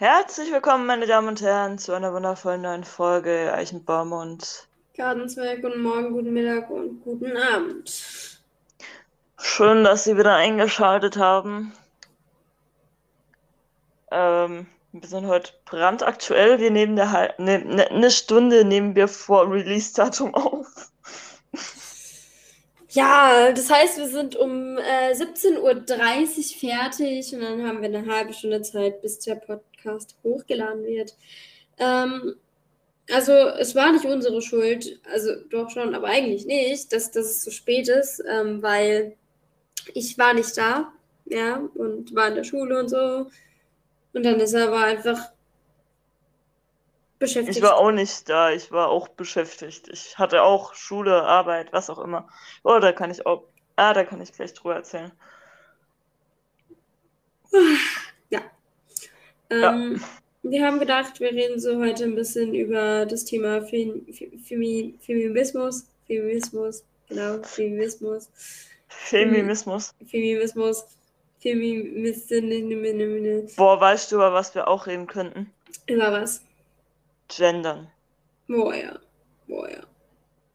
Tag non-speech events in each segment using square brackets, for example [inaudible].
Herzlich willkommen, meine Damen und Herren, zu einer wundervollen neuen Folge Eichenbaum und Gartenzwerg. Guten Morgen, guten Mittag und guten Abend. Schön, dass Sie wieder eingeschaltet haben. Ähm, wir sind heute brandaktuell. Wir nehmen eine ne, ne, ne Stunde nehmen wir vor Release-Datum auf. Ja, das heißt, wir sind um äh, 17.30 Uhr fertig und dann haben wir eine halbe Stunde Zeit, bis der Podcast hochgeladen wird. Ähm, also es war nicht unsere Schuld, also doch schon, aber eigentlich nicht, dass, dass es zu spät ist, ähm, weil ich war nicht da, ja, und war in der Schule und so. Und dann ist er aber einfach beschäftigt. Ich war auch nicht da, ich war auch beschäftigt. Ich hatte auch Schule, Arbeit, was auch immer. Oh, da kann ich auch, ah, da kann ich gleich drüber erzählen. Ja. Ähm, ja. Wir haben gedacht, wir reden so heute ein bisschen über das Thema Fem Fem Feminismus. Feminismus, genau, Feminismus. Feminismus. Feminismus. Feminismus. Boah, weißt du, über was wir auch reden könnten? Über was? Gendern. Boah, ja. Boah, ja.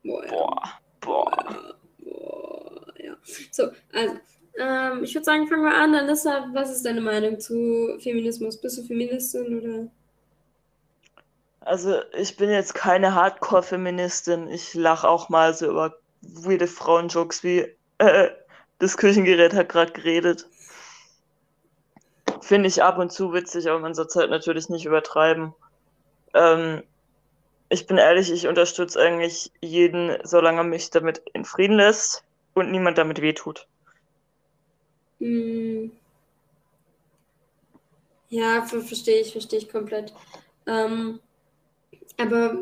Boah, ja. Boah. Boah. Boah, ja. So, also, ähm, ich würde sagen, fangen wir an. Anissa, was ist deine Meinung zu Feminismus? Bist du Feministin oder? Also, ich bin jetzt keine Hardcore-Feministin. Ich lache auch mal so über weirde Frauenjokes wie, äh, das Küchengerät hat gerade geredet. Finde ich ab und zu witzig, aber man soll es halt natürlich nicht übertreiben. Ähm, ich bin ehrlich, ich unterstütze eigentlich jeden, solange er mich damit in Frieden lässt und niemand damit wehtut. Mm. Ja, verstehe ich, verstehe ich komplett. Ähm, aber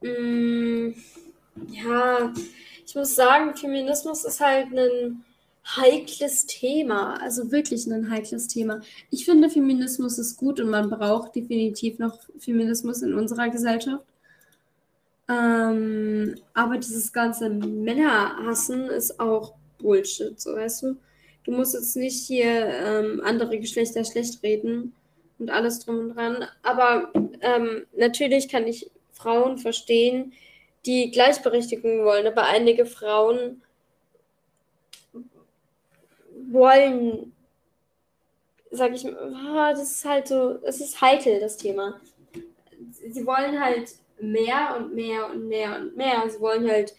mh, mm, ja, ich muss sagen, Feminismus ist halt ein heikles Thema, also wirklich ein heikles Thema. Ich finde, Feminismus ist gut und man braucht definitiv noch Feminismus in unserer Gesellschaft. Ähm, aber dieses ganze Männerhassen ist auch Bullshit, so weißt du. Du musst jetzt nicht hier ähm, andere Geschlechter schlecht reden und alles drum und dran. Aber ähm, natürlich kann ich Frauen verstehen, die Gleichberechtigung wollen. Aber einige Frauen wollen, sag ich mal, das ist halt so, es ist heikel, das Thema. Sie wollen halt mehr und mehr und mehr und mehr. Sie wollen halt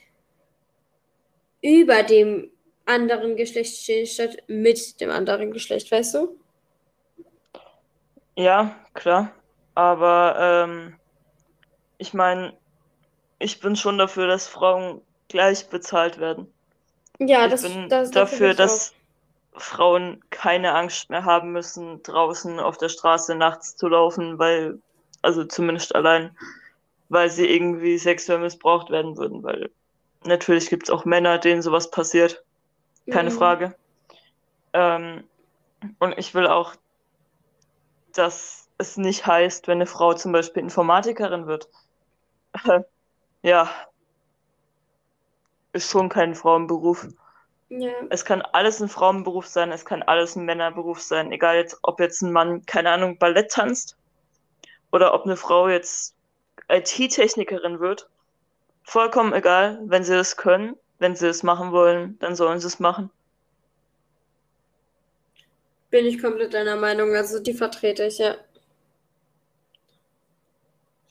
über dem anderen Geschlecht stehen, statt mit dem anderen Geschlecht, weißt du? Ja, klar. Aber ähm, ich meine, ich bin schon dafür, dass Frauen gleich bezahlt werden. Ja, ich das, bin das dafür, dass Frauen keine Angst mehr haben müssen, draußen auf der Straße nachts zu laufen, weil, also zumindest allein, weil sie irgendwie sexuell missbraucht werden würden, weil natürlich gibt es auch Männer, denen sowas passiert. Keine mhm. Frage. Ähm, und ich will auch, dass es nicht heißt, wenn eine Frau zum Beispiel Informatikerin wird. [laughs] ja, ist schon kein Frauenberuf. Ja. Es kann alles ein Frauenberuf sein, es kann alles ein Männerberuf sein, egal jetzt, ob jetzt ein Mann, keine Ahnung, Ballett tanzt oder ob eine Frau jetzt IT-Technikerin wird. Vollkommen egal, wenn sie das können, wenn sie es machen wollen, dann sollen sie es machen. Bin ich komplett deiner Meinung, also die vertrete ich, ja.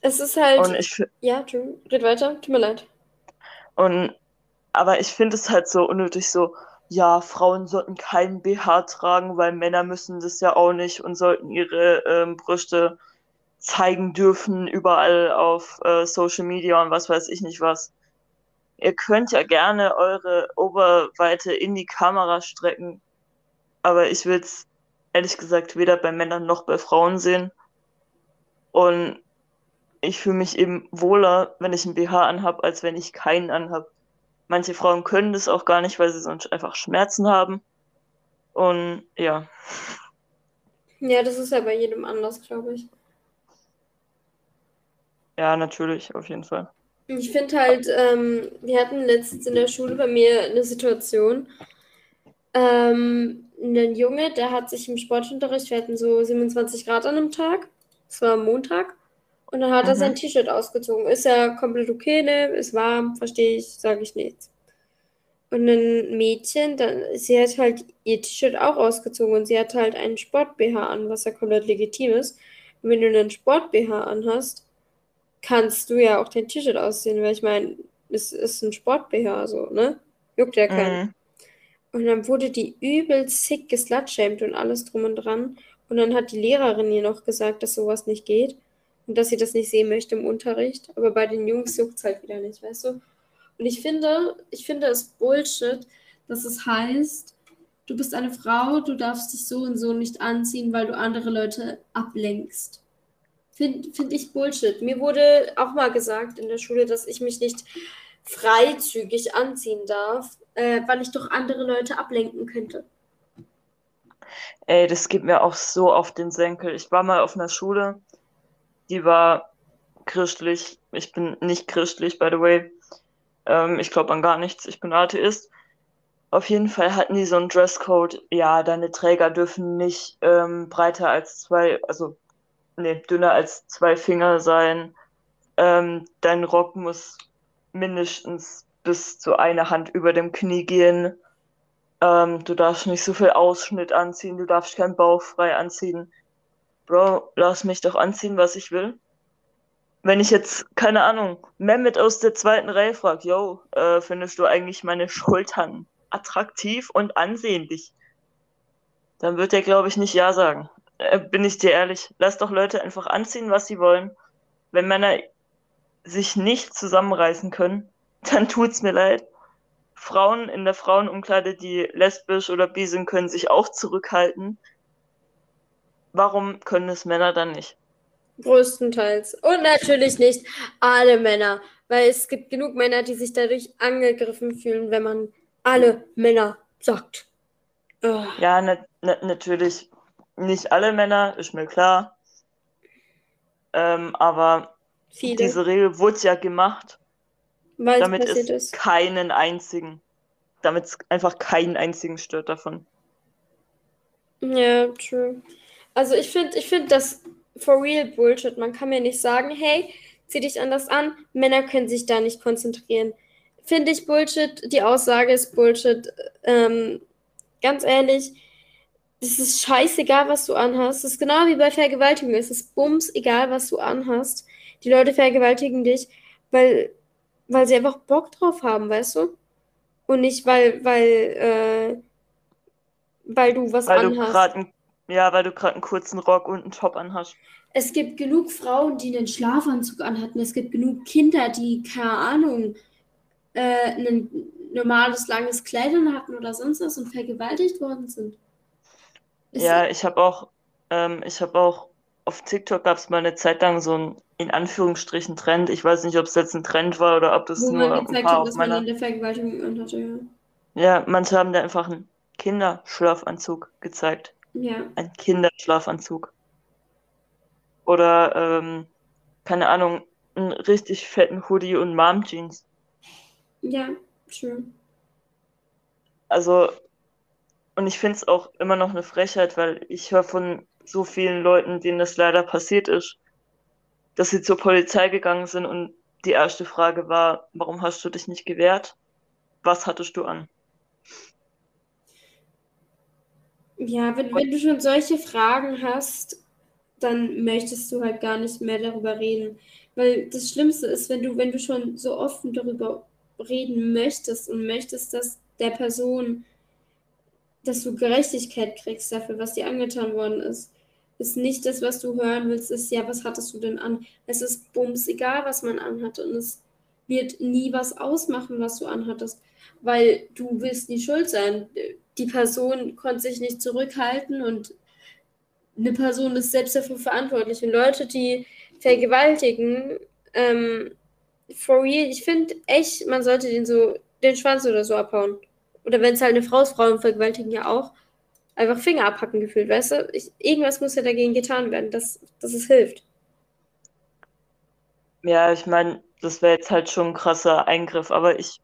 Es ist halt. Und ich, ja, tu, red weiter, tut mir leid. Und aber ich finde es halt so unnötig, so, ja, Frauen sollten keinen BH tragen, weil Männer müssen das ja auch nicht und sollten ihre ähm, Brüste zeigen dürfen, überall auf äh, Social Media und was weiß ich nicht was. Ihr könnt ja gerne eure Oberweite in die Kamera strecken, aber ich will es ehrlich gesagt weder bei Männern noch bei Frauen sehen. Und ich fühle mich eben wohler, wenn ich einen BH anhab, als wenn ich keinen anhab. Manche Frauen können das auch gar nicht, weil sie sonst einfach Schmerzen haben. Und ja. Ja, das ist ja bei jedem anders, glaube ich. Ja, natürlich, auf jeden Fall. Ich finde halt, ähm, wir hatten letztens in der Schule bei mir eine Situation, ähm, einen Junge, der hat sich im Sportunterricht, wir hatten so 27 Grad an einem Tag, es war Montag, und dann hat mhm. er sein T-Shirt ausgezogen. Ist ja komplett okay, ne? Ist warm, verstehe ich, sage ich nichts. Und ein Mädchen, dann, sie hat halt ihr T-Shirt auch ausgezogen und sie hat halt einen Sport-BH an, was ja komplett legitim ist. Und wenn du einen Sport-BH anhast, kannst du ja auch dein T-Shirt ausziehen, weil ich meine, es ist ein Sport-BH, so, ne? Juckt ja keinen. Mhm. Und dann wurde die übel sick geslutshamed und alles drum und dran. Und dann hat die Lehrerin ihr noch gesagt, dass sowas nicht geht und dass sie das nicht sehen möchte im Unterricht. Aber bei den Jungs juckt es halt wieder nicht, weißt du? Und ich finde, ich finde es Bullshit, dass es heißt, du bist eine Frau, du darfst dich so und so nicht anziehen, weil du andere Leute ablenkst. Finde find ich Bullshit. Mir wurde auch mal gesagt in der Schule, dass ich mich nicht freizügig anziehen darf, äh, weil ich doch andere Leute ablenken könnte. Ey, das geht mir auch so auf den Senkel. Ich war mal auf einer Schule, die war christlich. Ich bin nicht christlich, by the way. Ähm, ich glaube an gar nichts. Ich bin Atheist. Auf jeden Fall hatten die so einen Dresscode. Ja, deine Träger dürfen nicht ähm, breiter als zwei, also nee, dünner als zwei Finger sein. Ähm, dein Rock muss mindestens bis zu einer Hand über dem Knie gehen. Ähm, du darfst nicht so viel Ausschnitt anziehen, du darfst keinen Bauch frei anziehen. Bro, lass mich doch anziehen, was ich will. Wenn ich jetzt, keine Ahnung, Mehmet aus der zweiten Reihe fragt, yo, äh, findest du eigentlich meine Schultern attraktiv und ansehnlich? Dann wird er, glaube ich, nicht Ja sagen. Äh, bin ich dir ehrlich. Lass doch Leute einfach anziehen, was sie wollen. Wenn Männer sich nicht zusammenreißen können, [laughs] dann tut's mir leid. Frauen in der Frauenumkleide, die lesbisch oder bi sind, können sich auch zurückhalten. Warum können es Männer dann nicht? Größtenteils. Und natürlich nicht alle Männer, weil es gibt genug Männer, die sich dadurch angegriffen fühlen, wenn man alle Männer sagt. Oh. Ja, na, na, natürlich. Nicht alle Männer, ist mir klar. Ähm, aber Viele. diese Regel wurde ja gemacht, Weil's damit es ist. keinen einzigen, damit es einfach keinen einzigen stört davon. Ja, true. Also ich finde, ich finde das for real Bullshit. Man kann mir nicht sagen, hey, zieh dich anders an. Männer können sich da nicht konzentrieren. Finde ich Bullshit. Die Aussage ist Bullshit. Ähm, ganz ehrlich, es ist scheißegal, was du anhast. Es ist genau wie bei Vergewaltigung. Es ist bums egal, was du anhast. Die Leute vergewaltigen dich, weil, weil sie einfach Bock drauf haben, weißt du? Und nicht, weil, weil, äh, weil du was weil anhast. Du ja, weil du gerade einen kurzen Rock und einen Top anhast. Es gibt genug Frauen, die einen Schlafanzug anhatten. Es gibt genug Kinder, die, keine Ahnung, äh, ein normales, langes Kleid hatten oder sonst was und vergewaltigt worden sind. Ist ja, ich habe auch, ähm, ich habe auch auf TikTok gab es mal eine Zeit lang so ein in Anführungsstrichen Trend. Ich weiß nicht, ob es jetzt ein Trend war oder ob das Wo nur man gezeigt ein paar hat, dass meiner... man in der Vergewaltigung anhatte, ja. Ja, manche haben da einfach einen Kinderschlafanzug gezeigt. Ja. Ein Kinderschlafanzug. Oder, ähm, keine Ahnung, einen richtig fetten Hoodie und Mom-Jeans. Ja, schön. Also, und ich finde es auch immer noch eine Frechheit, weil ich höre von so vielen Leuten, denen das leider passiert ist, dass sie zur Polizei gegangen sind und die erste Frage war, warum hast du dich nicht gewehrt? Was hattest du an? Ja, wenn, wenn du schon solche Fragen hast, dann möchtest du halt gar nicht mehr darüber reden. Weil das Schlimmste ist, wenn du, wenn du schon so offen darüber reden möchtest und möchtest, dass der Person, dass du Gerechtigkeit kriegst dafür, was dir angetan worden ist, ist nicht das, was du hören willst, ist ja, was hattest du denn an? Es ist bums egal, was man anhat und es wird nie was ausmachen, was du anhattest, weil du willst nie schuld sein. Die Person konnte sich nicht zurückhalten und eine Person ist selbst dafür verantwortlich. Und Leute, die vergewaltigen, ähm, for real, ich finde echt, man sollte den so, den Schwanz oder so abhauen. Oder wenn es halt eine Frau ist, Frauen vergewaltigen ja auch einfach Finger abhacken gefühlt, weißt du? Ich, irgendwas muss ja dagegen getan werden, dass, dass es hilft. Ja, ich meine, das wäre jetzt halt schon ein krasser Eingriff, aber ich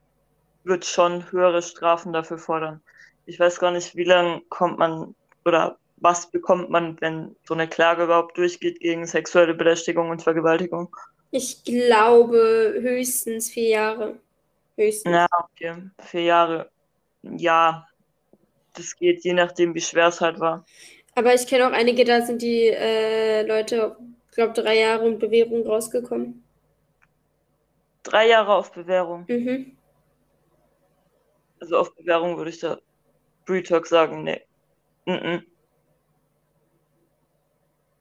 würde schon höhere Strafen dafür fordern. ich weiß gar nicht, wie lange kommt man oder was bekommt man, wenn so eine Klage überhaupt durchgeht gegen sexuelle Belästigung und Vergewaltigung? Ich glaube höchstens vier Jahre. Höchstens. Ja, okay. Vier Jahre. Ja, das geht je nachdem, wie schwer es halt war. Aber ich kenne auch einige, da sind die äh, Leute, ich glaube, drei Jahre in Bewährung rausgekommen. Drei Jahre auf Bewährung. Mhm. Also auf Bewährung würde ich da Bretalk sagen, nee. Mm -mm.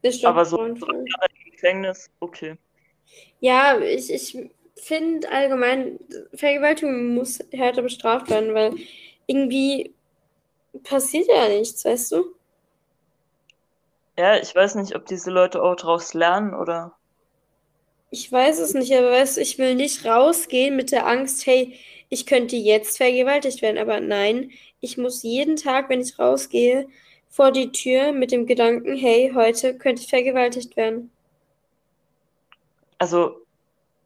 Das stimmt. Aber so im Gefängnis, okay. Ja, ich, ich finde allgemein, Vergewaltigung muss härter bestraft werden, weil irgendwie passiert ja nichts, weißt du? Ja, ich weiß nicht, ob diese Leute auch daraus lernen oder. Ich weiß es nicht, aber weißt du, ich will nicht rausgehen mit der Angst, hey, ich könnte jetzt vergewaltigt werden, aber nein, ich muss jeden Tag, wenn ich rausgehe, vor die Tür mit dem Gedanken, hey, heute könnte ich vergewaltigt werden. Also,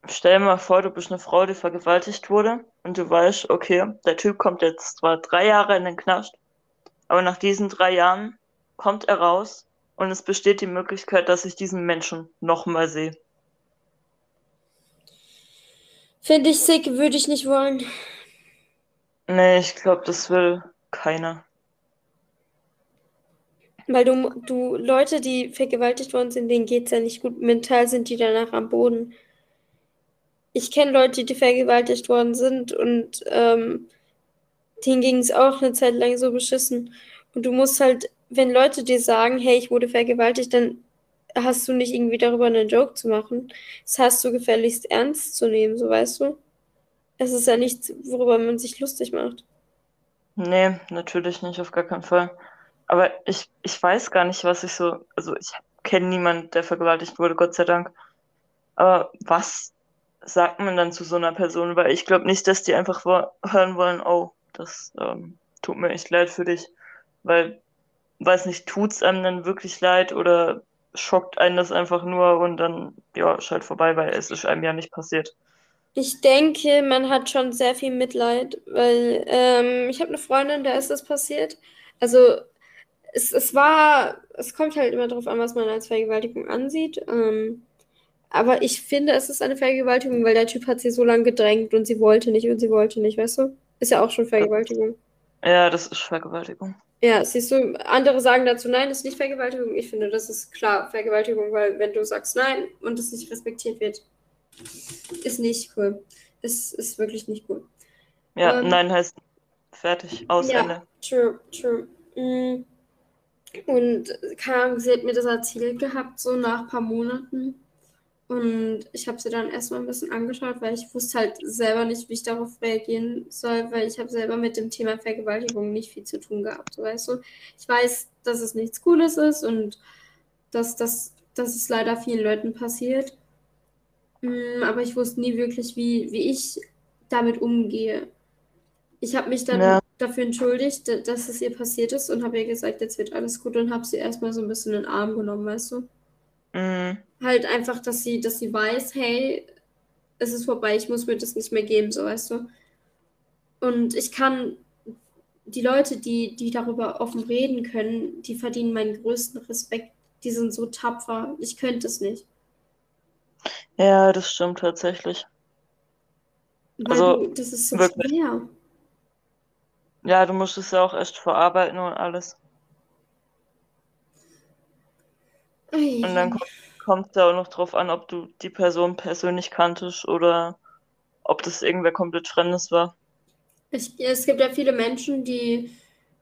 stell dir mal vor, du bist eine Frau, die vergewaltigt wurde und du weißt, okay, der Typ kommt jetzt zwar drei Jahre in den Knast, aber nach diesen drei Jahren kommt er raus und es besteht die Möglichkeit, dass ich diesen Menschen nochmal sehe. Finde ich sick, würde ich nicht wollen. Nee, ich glaube, das will keiner. Weil du, du, Leute, die vergewaltigt worden sind, denen geht es ja nicht gut. Mental sind die danach am Boden. Ich kenne Leute, die vergewaltigt worden sind und ähm, denen ging es auch eine Zeit lang so beschissen. Und du musst halt, wenn Leute dir sagen, hey, ich wurde vergewaltigt, dann hast du nicht irgendwie darüber einen Joke zu machen. Das hast du gefälligst ernst zu nehmen, so weißt du. Es ist ja nichts, worüber man sich lustig macht. Nee, natürlich nicht, auf gar keinen Fall. Aber ich, ich weiß gar nicht, was ich so. Also, ich kenne niemanden, der vergewaltigt wurde, Gott sei Dank. Aber was sagt man dann zu so einer Person? Weil ich glaube nicht, dass die einfach hören wollen, oh, das ähm, tut mir echt leid für dich. Weil, weiß nicht, tut's einem dann wirklich leid oder schockt einen das einfach nur und dann, ja, ist halt vorbei, weil es ist einem ja nicht passiert. Ich denke, man hat schon sehr viel Mitleid, weil ähm, ich habe eine Freundin, der ist das passiert. Also es, es war, es kommt halt immer darauf an, was man als Vergewaltigung ansieht. Ähm, aber ich finde, es ist eine Vergewaltigung, weil der Typ hat sie so lange gedrängt und sie wollte nicht und sie wollte nicht, weißt du? Ist ja auch schon Vergewaltigung. Ja, das ist Vergewaltigung. Ja, siehst du, andere sagen dazu, nein, ist nicht Vergewaltigung. Ich finde, das ist klar Vergewaltigung, weil wenn du sagst nein und es nicht respektiert wird, ist nicht cool. Es ist wirklich nicht cool. Ja, Ähm, nein heißt fertig, aus ja. Ende. True, true. Mm. Und keine Ahnung, sie hat mir das erzählt gehabt, so nach ein paar Monaten. Und ich habe sie dann erstmal ein bisschen angeschaut, weil ich wusste halt selber nicht, wie ich darauf reagieren soll, weil ich habe selber mit dem Thema Vergewaltigung nicht viel zu tun gehabt, so weißt du. Ich weiß, dass es nichts Cooles ist und dass, dass, dass es leider vielen Leuten passiert. Mm, Aber ich wusste nie wirklich, wie, wie ich damit umgehe. Ich habe mich dann Ja. dafür entschuldigt, da- dass es ihr passiert ist und habe ihr gesagt, jetzt wird alles gut und habe sie erstmal so ein bisschen in den Arm genommen, weißt du? Mhm. Halt einfach, dass sie, dass sie weiß, hey, es ist vorbei, ich muss mir das nicht mehr geben, so weißt du. Und ich kann die Leute, die, die darüber offen reden können, die verdienen meinen größten Respekt. Die sind so tapfer. Ich könnte es nicht. Ja, das stimmt tatsächlich. Weil Also, du, das ist so wirklich. schwer. Ja, du musst es ja auch erst verarbeiten und alles. Ui. Und dann kommt es ja auch noch drauf an, ob du die Person persönlich kanntest oder ob das irgendwer komplett Fremdes war. Ich, es gibt ja viele Menschen, die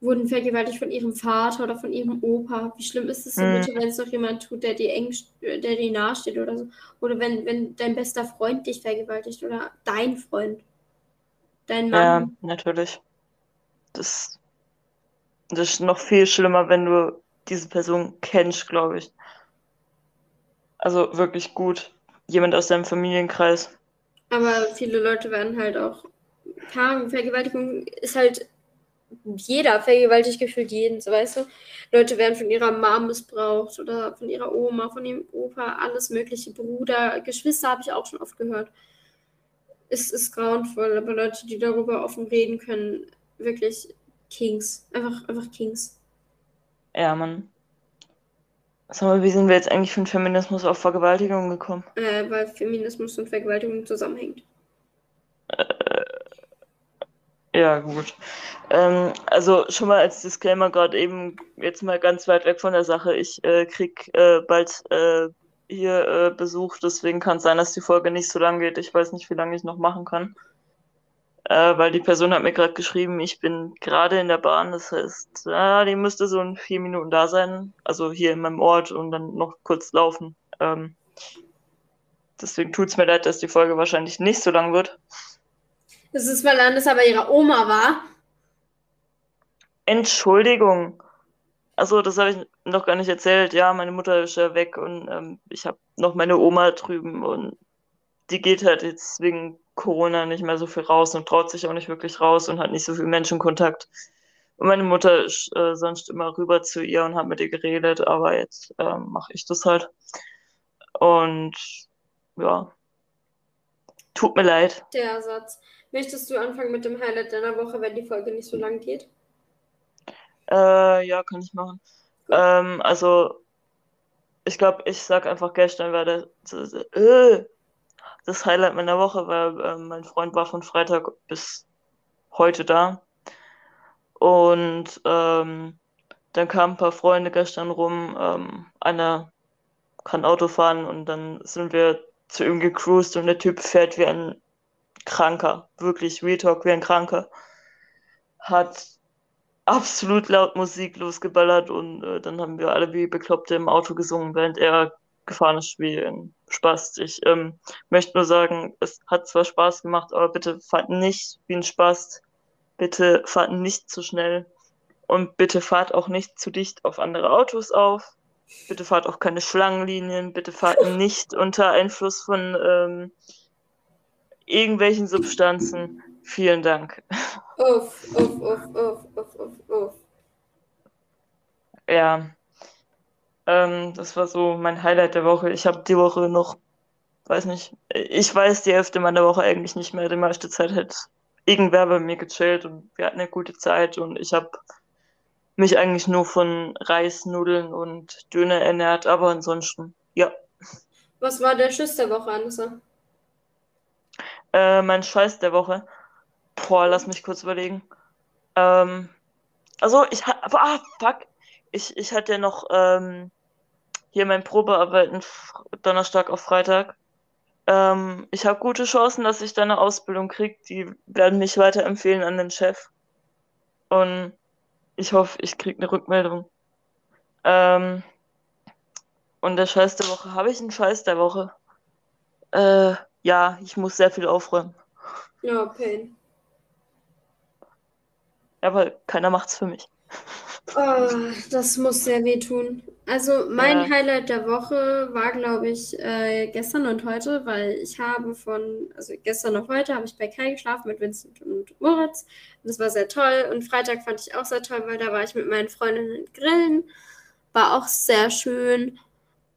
wurden vergewaltigt von ihrem Vater oder von ihrem Opa. Wie schlimm ist es denn Mhm. bitte, wenn es noch jemand tut, der dir eng, der dir nahesteht oder so? Oder wenn, wenn dein bester Freund dich vergewaltigt oder dein Freund, dein Ja, Mann. natürlich. Das, das ist noch viel schlimmer, wenn du diese Person kennst, glaube ich. Also wirklich gut. Jemand aus deinem Familienkreis. Aber viele Leute werden halt auch, keine Vergewaltigung ist halt, jeder vergewaltigt gefühlt jeden, so weißt du. Leute werden von ihrer Mom missbraucht oder von ihrer Oma, von ihrem Opa, alles mögliche, Bruder, Geschwister habe ich auch schon oft gehört. Es ist grauenvoll, aber Leute, die darüber offen reden können, wirklich, Kings. Einfach, einfach Kings. Ja, Mann. Sag mal, wie sind wir jetzt eigentlich von Feminismus auf Vergewaltigung gekommen? Äh, weil Feminismus und Vergewaltigung zusammenhängt. Ja, gut. Ähm, also schon mal als Disclaimer gerade eben jetzt mal ganz weit weg von der Sache. Ich äh, krieg äh, bald äh, hier äh, Besuch, deswegen kann es sein, dass die Folge nicht so lang geht. Ich weiß nicht, wie lange ich noch machen kann. Äh, weil die Person hat mir gerade geschrieben, ich bin gerade in der Bahn, das heißt, ja, die müsste so in vier Minuten da sein, also hier in meinem Ort und dann noch kurz laufen. Ähm, deswegen tut es mir leid, dass die Folge wahrscheinlich nicht so lang wird. Das ist, weil Landes aber ihre Oma war. Entschuldigung. Also, das habe ich noch gar nicht erzählt. Ja, meine Mutter ist ja weg und ähm, ich habe noch meine Oma drüben und die geht halt jetzt wegen Corona nicht mehr so viel raus und traut sich auch nicht wirklich raus und hat nicht so viel Menschenkontakt. Und meine Mutter ist äh, sonst immer rüber zu ihr und hat mit ihr geredet, aber jetzt ähm, mache ich das halt. Und ja, tut mir leid. Der Satz. Möchtest du anfangen mit dem Highlight deiner Woche, wenn die Folge nicht so lang geht? Äh, ja, kann ich machen. Ähm, also, ich glaube, ich sag einfach gestern war der, äh, das Highlight meiner Woche, weil äh, mein Freund war von Freitag bis heute da. Und ähm, dann kamen ein paar Freunde gestern rum. Ähm, einer kann Auto fahren und dann sind wir zu ihm gecruised und der Typ fährt wie ein Kranker. Wirklich, Real wie ein Kranker. Hat absolut laut Musik losgeballert und äh, dann haben wir alle wie Bekloppte im Auto gesungen, während er gefahren ist wie ein Spaß. Ich ähm, möchte nur sagen, es hat zwar Spaß gemacht, aber bitte fahrt nicht wie ein Spaß. Bitte fahrt nicht zu schnell. Und bitte fahrt auch nicht zu dicht auf andere Autos auf. Bitte fahrt auch keine Schlangenlinien. Bitte fahrt [laughs] nicht unter Einfluss von ähm, irgendwelchen Substanzen. Vielen Dank. Uff, uff, uff, uff, uff, uff, uff. Ja. Ähm, das war so mein Highlight der Woche. Ich habe die Woche noch, weiß nicht, ich weiß die Hälfte meiner Woche eigentlich nicht mehr. Die meiste Zeit hat irgendwer bei mir gechillt und wir hatten eine gute Zeit und ich habe mich eigentlich nur von Reis, Nudeln und Döner ernährt, aber ansonsten, ja. Was war der Schiss der Woche, Anissa? Äh, mein Scheiß der Woche. Boah, lass mich kurz überlegen. Ähm, also ich hatte, ah, fuck. Ich, ich hatte noch ähm, hier mein Probearbeiten Donnerstag auf Freitag. Ähm, ich habe gute Chancen, dass ich da eine Ausbildung kriege. Die werden mich weiterempfehlen an den Chef. Und ich hoffe, ich kriege eine Rückmeldung. Ähm, und der Scheiß der Woche, habe ich einen Scheiß der Woche? Äh, ja, ich muss sehr viel aufräumen. Ja, Pain. Aber keiner macht's für mich. Oh, das muss sehr wehtun. Also mein ja. Highlight der Woche war, glaube ich, äh, gestern und heute, weil ich habe von, also gestern und heute habe ich bei Kai geschlafen mit Vincent und Moritz. Das war sehr toll. Und Freitag fand ich auch sehr toll, weil da war ich mit meinen Freundinnen grillen. War auch sehr schön.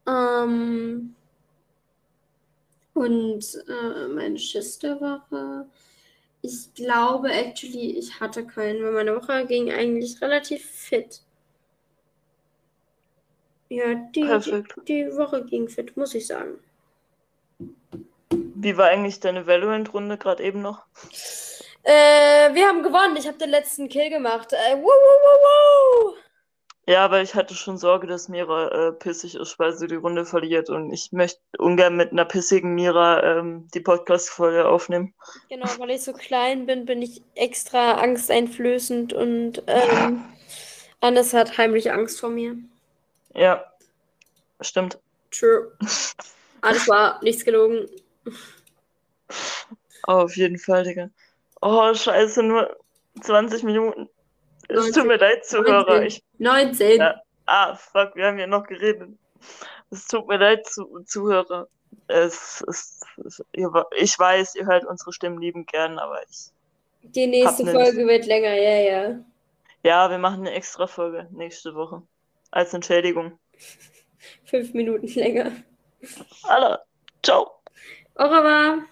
Ähm, und äh, meine Schiss der Woche. Glaube, actually, ich hatte keinen, weil meine Woche ging eigentlich relativ fit. Ja, die, die, die, Woche ging fit, muss ich sagen. Wie war eigentlich deine Valorant-Runde gerade eben noch? Äh, wir haben gewonnen. Ich habe den letzten Kill gemacht. Äh, woo, woo, woo, woo. Ja, aber ich hatte schon Sorge, dass Mira äh, pissig ist, weil sie die Runde verliert. Und ich möchte ungern mit einer pissigen Mira ähm, die Podcast-Folge aufnehmen. Genau, weil ich so klein bin, bin ich extra angsteinflößend und ähm, [laughs] Annes hat heimlich Angst vor mir. Ja, stimmt. True. Alles war nichts gelogen. Oh, auf jeden Fall, Digga. Oh, scheiße, nur 20 Minuten. Es tut mir leid, Zuhörer. 19. Ich, 19. Ja, ah, fuck, wir haben ja noch geredet. Es tut mir leid, zu, Zuhörer. Es, es, es, ich weiß, ihr hört unsere Stimmen lieben gern, aber ich. Die nächste Folge wird länger, ja, ja. Ja, wir machen eine extra Folge nächste Woche. Als Entschädigung. [laughs] Fünf Minuten länger. Alle. Ciao. Au revoir.